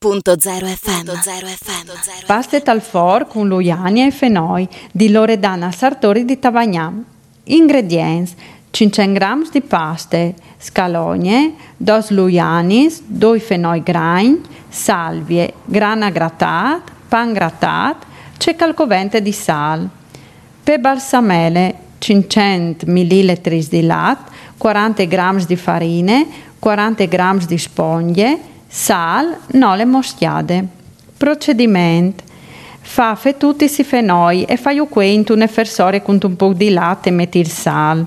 Radio.0 FM. FM. Paste al for con Luiania e fenoi di Loredana Sartori di Tavagnam. Ingredients 500 g di paste, scalogne, dos luianis, due fenoi grain, salvie, grana gratat, pan gratat, c'è calcovente di sal. Per balsamele 500 ml di latte, 40 g di farine, 40 g di spoglie, Sal, no le moschiade. Procedimento. Fa tutti si fenoi e fai quento un effersore con un po' di latte e metti il sal.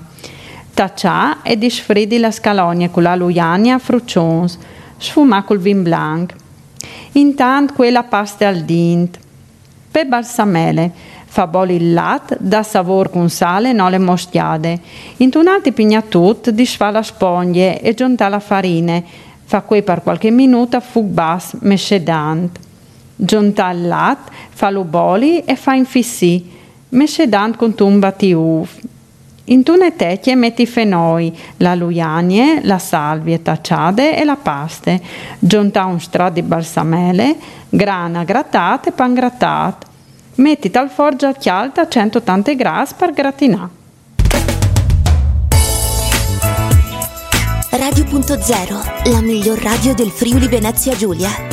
Taccia e disfridi la scalonia con la luiania fruccions, sfuma col vin blanc. Intanto quella pasta al dint. Per balsamele, fa bolli il latte, da savor con sale no le moschiade. Intunati pignatut, disfa la spoglie e giunta la farina Fa quei per qualche minuto fu bas mescedant. Giunta il lat, fa lo boli e fa infissi, mescedant con tumba tiuf. In tune tecchie metti fenoi, la luianie, la salvie tacciade e la paste. Giunta un stra di balsamele, grana grattate e pan grattat. Metti tal forgia chialta a 180 gradi per gratinare. Radio.0, la miglior radio del Friuli Venezia Giulia.